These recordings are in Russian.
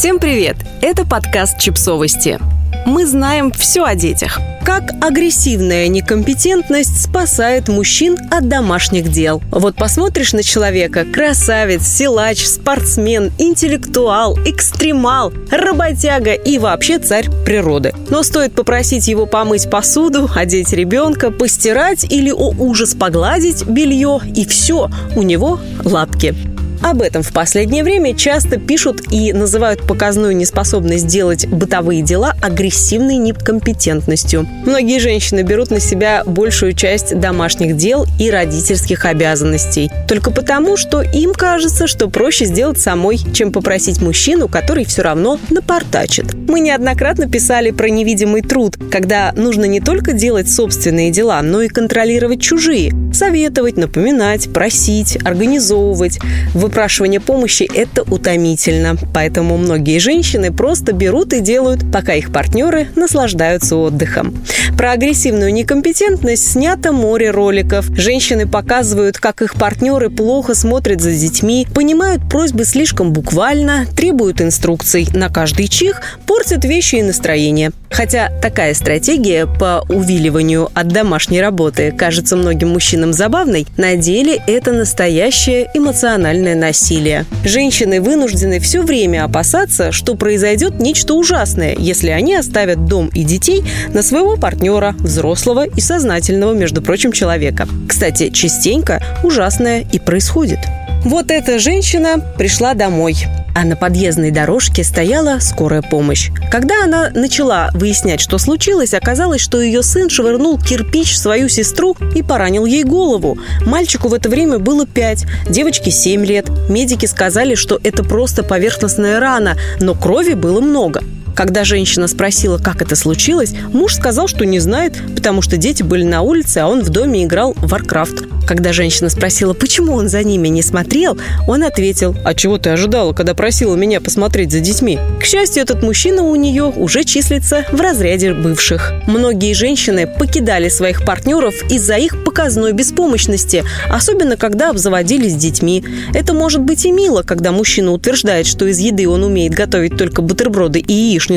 Всем привет! Это подкаст «Чипсовости». Мы знаем все о детях. Как агрессивная некомпетентность спасает мужчин от домашних дел. Вот посмотришь на человека – красавец, силач, спортсмен, интеллектуал, экстремал, работяга и вообще царь природы. Но стоит попросить его помыть посуду, одеть ребенка, постирать или, о ужас, погладить белье, и все, у него лапки. Об этом в последнее время часто пишут и называют показную неспособность делать бытовые дела агрессивной некомпетентностью. Многие женщины берут на себя большую часть домашних дел и родительских обязанностей. Только потому, что им кажется, что проще сделать самой, чем попросить мужчину, который все равно напортачит. Мы неоднократно писали про невидимый труд, когда нужно не только делать собственные дела, но и контролировать чужие. Советовать, напоминать, просить, организовывать. Выпрашивание помощи – это утомительно. Поэтому многие женщины просто берут и делают, пока их партнеры наслаждаются отдыхом. Про агрессивную некомпетентность снято море роликов. Женщины показывают, как их партнеры плохо смотрят за детьми, понимают просьбы слишком буквально, требуют инструкций на каждый чих, портят вещи и настроение. Хотя такая стратегия по увиливанию от домашней работы кажется многим мужчинам забавной, на деле это настоящее эмоциональное насилие. Женщины вынуждены все время опасаться, что произойдет нечто ужасное, если они оставят дом и детей на своего партнера, взрослого и сознательного, между прочим, человека. Кстати, частенько ужасное и происходит. Вот эта женщина пришла домой а на подъездной дорожке стояла скорая помощь. Когда она начала выяснять, что случилось, оказалось, что ее сын швырнул кирпич в свою сестру и поранил ей голову. Мальчику в это время было 5, девочке 7 лет. Медики сказали, что это просто поверхностная рана, но крови было много. Когда женщина спросила, как это случилось, муж сказал, что не знает, потому что дети были на улице, а он в доме играл в Warcraft. Когда женщина спросила, почему он за ними не смотрел, он ответил, «А чего ты ожидала, когда просила меня посмотреть за детьми?» К счастью, этот мужчина у нее уже числится в разряде бывших. Многие женщины покидали своих партнеров из-за их показной беспомощности, особенно когда обзаводились детьми. Это может быть и мило, когда мужчина утверждает, что из еды он умеет готовить только бутерброды и яичницу,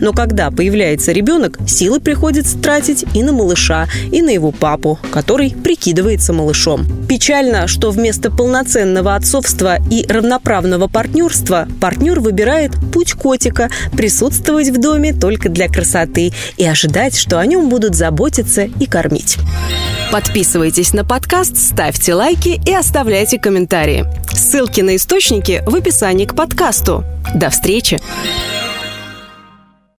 но когда появляется ребенок, силы приходится тратить и на малыша, и на его папу, который прикидывается малышом. Печально, что вместо полноценного отцовства и равноправного партнерства партнер выбирает путь котика, присутствовать в доме только для красоты и ожидать, что о нем будут заботиться и кормить. Подписывайтесь на подкаст, ставьте лайки и оставляйте комментарии. Ссылки на источники в описании к подкасту. До встречи!